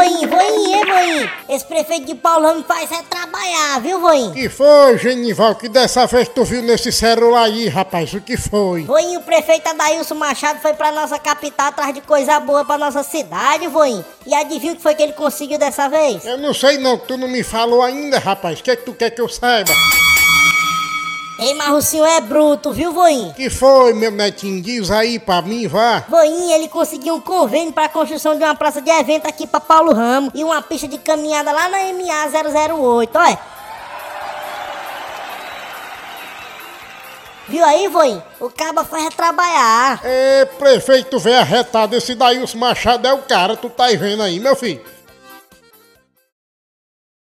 voinho, voinho, voinho? Esse prefeito de Paulão me faz é trabalhar, viu, voinho? Que foi, Genival, que dessa vez tu viu nesse celular aí, rapaz? O que foi? Voinho, o prefeito Adailson Machado foi pra nossa capital atrás de coisa boa pra nossa cidade, voinho. E adivinha o que foi que ele conseguiu dessa vez? Eu não sei não, tu não me falou ainda, rapaz. O que é que tu quer que eu saiba? Ei, mas o senhor é bruto, viu, voinho? Que foi, meu netinho? Diz aí pra mim, vá. Voinho, ele conseguiu um convênio pra construção de uma praça de evento aqui pra Paulo Ramos e uma pista de caminhada lá na MA 008, olha. Viu aí, voinho? O caba faz trabalhar. É, prefeito velho arretado, esse daí, os Machado é o cara, tu tá aí vendo aí, meu filho?